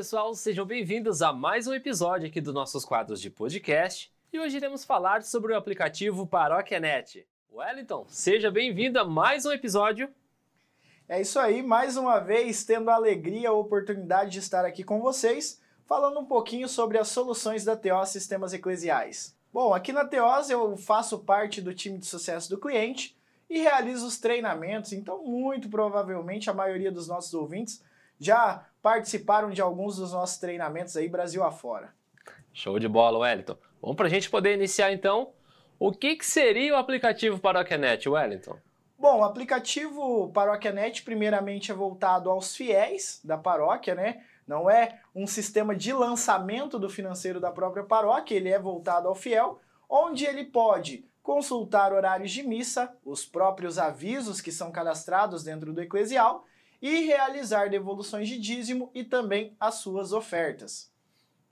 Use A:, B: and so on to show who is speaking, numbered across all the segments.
A: pessoal, sejam bem-vindos a mais um episódio aqui dos nossos quadros de podcast. E hoje iremos falar sobre o aplicativo ParóquiaNet. Wellington, seja bem-vindo a mais um episódio.
B: É isso aí, mais uma vez tendo a alegria, a oportunidade de estar aqui com vocês, falando um pouquinho sobre as soluções da TO Sistemas Eclesiais. Bom, aqui na TEOS eu faço parte do time de sucesso do cliente e realizo os treinamentos, então muito provavelmente a maioria dos nossos ouvintes já participaram de alguns dos nossos treinamentos aí Brasil afora.
A: Show de bola, Wellington. Vamos para a gente poder iniciar então. O que, que seria o aplicativo ParóquiaNet, Wellington?
B: Bom, o aplicativo ParóquiaNet primeiramente é voltado aos fiéis da paróquia, né? Não é um sistema de lançamento do financeiro da própria paróquia, ele é voltado ao fiel, onde ele pode consultar horários de missa, os próprios avisos que são cadastrados dentro do eclesial e realizar devoluções de dízimo e também as suas ofertas.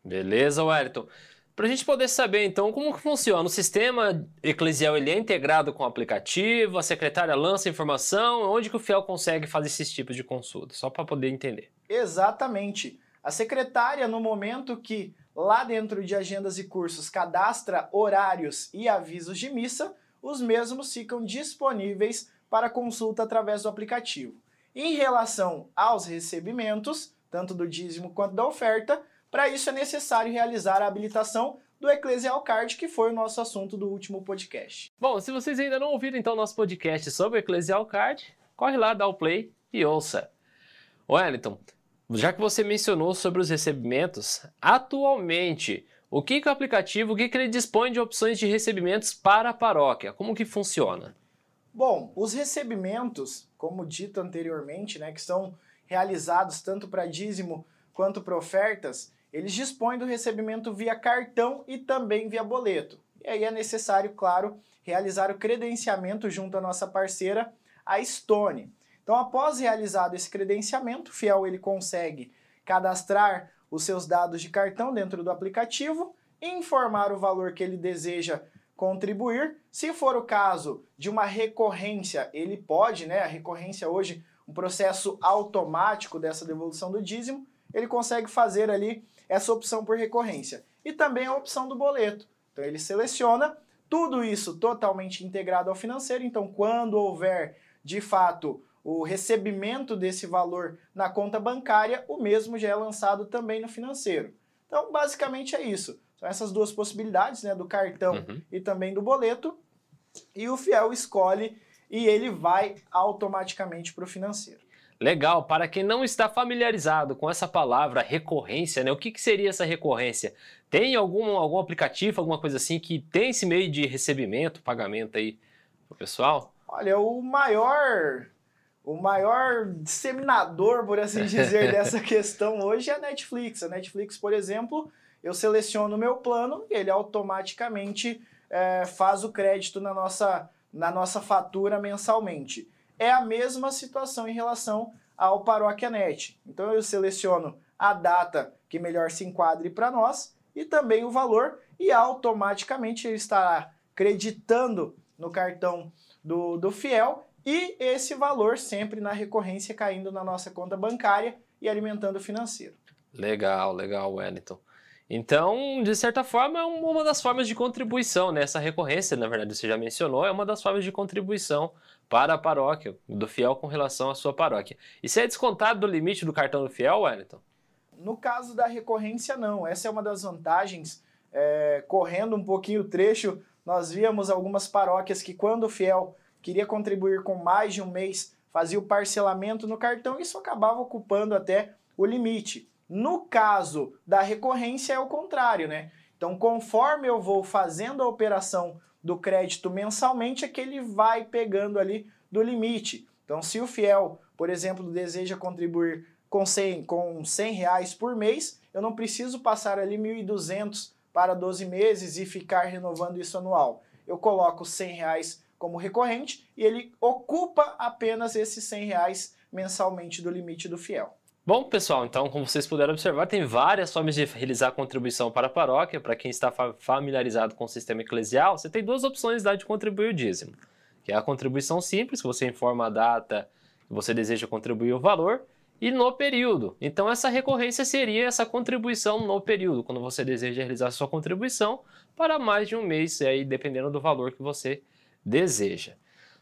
A: Beleza, Wellington. Para a gente poder saber, então, como que funciona. O sistema eclesial ele é integrado com o aplicativo, a secretária lança informação, onde que o fiel consegue fazer esses tipos de consulta? Só para poder entender.
B: Exatamente. A secretária, no momento que lá dentro de agendas e cursos cadastra horários e avisos de missa, os mesmos ficam disponíveis para consulta através do aplicativo. Em relação aos recebimentos, tanto do dízimo quanto da oferta, para isso é necessário realizar a habilitação do Ecclesial Card, que foi o nosso assunto do último podcast.
A: Bom, se vocês ainda não ouviram então nosso podcast sobre o Ecclesial Card, corre lá, dá o play e ouça. Wellington, já que você mencionou sobre os recebimentos, atualmente, o que, que o aplicativo, o que, que ele dispõe de opções de recebimentos para a paróquia? Como que funciona?
B: Bom, os recebimentos, como dito anteriormente, né, que são realizados tanto para dízimo quanto para ofertas, eles dispõem do recebimento via cartão e também via boleto. E aí é necessário, claro, realizar o credenciamento junto à nossa parceira, a Stone. Então, após realizado esse credenciamento, o fiel ele consegue cadastrar os seus dados de cartão dentro do aplicativo, informar o valor que ele deseja contribuir. Se for o caso de uma recorrência, ele pode, né? A recorrência hoje, um processo automático dessa devolução do dízimo, ele consegue fazer ali essa opção por recorrência. E também a opção do boleto. Então ele seleciona tudo isso totalmente integrado ao financeiro. Então, quando houver de fato o recebimento desse valor na conta bancária, o mesmo já é lançado também no financeiro. Então, basicamente é isso. São essas duas possibilidades, né, do cartão uhum. e também do boleto, e o fiel escolhe e ele vai automaticamente para o financeiro.
A: Legal, para quem não está familiarizado com essa palavra recorrência, né? O que, que seria essa recorrência? Tem algum, algum aplicativo, alguma coisa assim que tem esse meio de recebimento, pagamento aí pro pessoal?
B: Olha, o maior o maior disseminador, por assim dizer, dessa questão hoje é a Netflix. A Netflix, por exemplo, eu seleciono o meu plano e ele automaticamente é, faz o crédito na nossa, na nossa fatura mensalmente. É a mesma situação em relação ao ParóquiaNet. Então eu seleciono a data que melhor se enquadre para nós e também o valor e automaticamente ele estará creditando no cartão do, do fiel e esse valor sempre na recorrência caindo na nossa conta bancária e alimentando o financeiro.
A: Legal, legal, Wellington. Então, de certa forma, é uma das formas de contribuição, né? Essa recorrência, na verdade, você já mencionou, é uma das formas de contribuição para a paróquia, do fiel com relação à sua paróquia. E se é descontado do limite do cartão do fiel, Wellington?
B: No caso da recorrência, não. Essa é uma das vantagens. É, correndo um pouquinho o trecho, nós víamos algumas paróquias que, quando o fiel queria contribuir com mais de um mês, fazia o parcelamento no cartão e isso acabava ocupando até o limite. No caso da recorrência é o contrário, né? Então, conforme eu vou fazendo a operação do crédito mensalmente, é que ele vai pegando ali do limite. Então, se o fiel, por exemplo, deseja contribuir com 100, com 100 reais por mês, eu não preciso passar ali 1.200 para 12 meses e ficar renovando isso anual. Eu coloco 100 reais como recorrente e ele ocupa apenas esses 100 reais mensalmente do limite do fiel.
A: Bom, pessoal, então, como vocês puderam observar, tem várias formas de realizar contribuição para a paróquia. Para quem está familiarizado com o sistema eclesial, você tem duas opções de contribuir o dízimo, que é a contribuição simples, que você informa a data que você deseja contribuir o valor, e no período. Então, essa recorrência seria essa contribuição no período, quando você deseja realizar sua contribuição para mais de um mês, aí dependendo do valor que você deseja.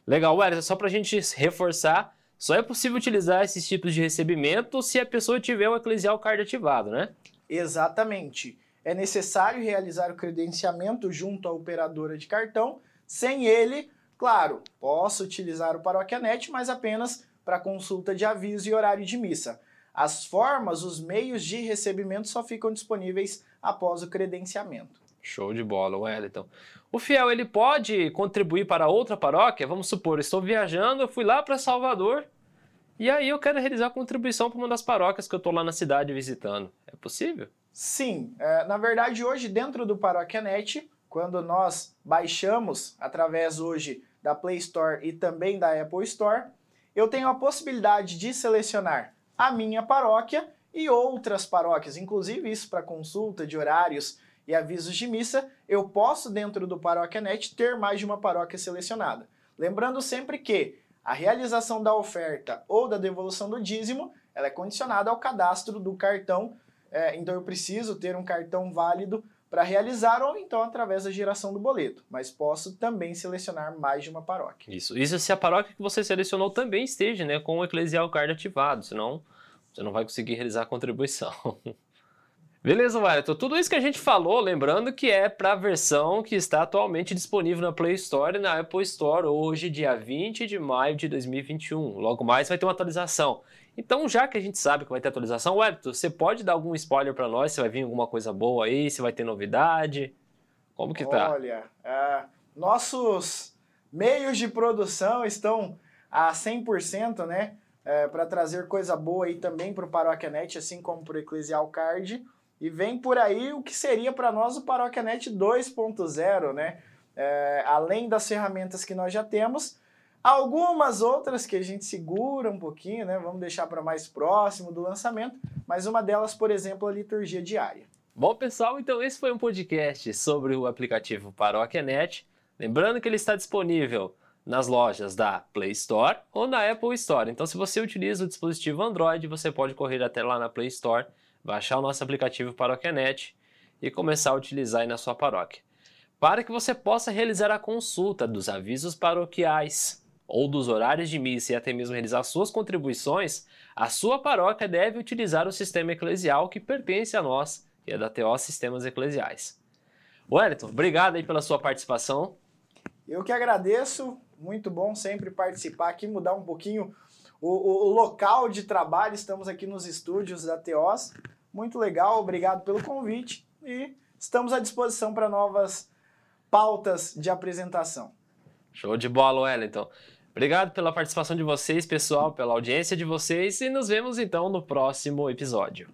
A: Legal, Wellington, só para a gente reforçar, só é possível utilizar esses tipos de recebimento se a pessoa tiver o Eclesial Card ativado, né?
B: Exatamente. É necessário realizar o credenciamento junto à operadora de cartão. Sem ele, claro, posso utilizar o ParoquiaNet, mas apenas para consulta de aviso e horário de missa. As formas, os meios de recebimento só ficam disponíveis após o credenciamento.
A: Show de bola, Wellington. O fiel ele pode contribuir para outra paróquia? Vamos supor, estou viajando, eu fui lá para Salvador e aí eu quero realizar contribuição para uma das paróquias que eu estou lá na cidade visitando. É possível?
B: Sim. É, na verdade, hoje, dentro do ParóquiaNet, quando nós baixamos através hoje da Play Store e também da Apple Store, eu tenho a possibilidade de selecionar a minha paróquia e outras paróquias, inclusive isso para consulta de horários e avisos de missa, eu posso dentro do ParóquiaNet ter mais de uma paróquia selecionada. Lembrando sempre que a realização da oferta ou da devolução do dízimo, ela é condicionada ao cadastro do cartão, é, então eu preciso ter um cartão válido para realizar ou então através da geração do boleto, mas posso também selecionar mais de uma paróquia.
A: Isso, isso se a paróquia que você selecionou também esteja né, com o Eclesial Card ativado, senão você não vai conseguir realizar a contribuição. Beleza, Wellington? Tudo isso que a gente falou, lembrando que é para a versão que está atualmente disponível na Play Store e na Apple Store hoje, dia 20 de maio de 2021. Logo mais vai ter uma atualização. Então, já que a gente sabe que vai ter atualização, Wellington, você pode dar algum spoiler para nós? Se vai vir alguma coisa boa aí? Se vai ter novidade? Como que tá?
B: Olha, uh, nossos meios de produção estão a 100%, né? Uh, é, para trazer coisa boa aí também para o ParoquiaNet, assim como para o Eclesial Card. E vem por aí o que seria para nós o ParoquiaNet 2.0, né? É, além das ferramentas que nós já temos, algumas outras que a gente segura um pouquinho, né? Vamos deixar para mais próximo do lançamento, mas uma delas, por exemplo, a liturgia diária.
A: Bom, pessoal, então esse foi um podcast sobre o aplicativo ParoquiaNet. Lembrando que ele está disponível nas lojas da Play Store ou na Apple Store. Então, se você utiliza o dispositivo Android, você pode correr até lá na Play Store baixar o nosso aplicativo ParoquiaNet e começar a utilizar aí na sua paróquia. Para que você possa realizar a consulta dos avisos paroquiais ou dos horários de missa e até mesmo realizar suas contribuições, a sua paróquia deve utilizar o sistema eclesial que pertence a nós, que é da TO Sistemas Eclesiais. Wellington, obrigado aí pela sua participação.
B: Eu que agradeço, muito bom sempre participar aqui, mudar um pouquinho o, o, local de trabalho. Estamos aqui nos estúdios da TOS muito legal, obrigado pelo convite e estamos à disposição para novas pautas de apresentação.
A: Show de bola, Wellington. Obrigado pela participação de vocês, pessoal, pela audiência de vocês e nos vemos então no próximo episódio.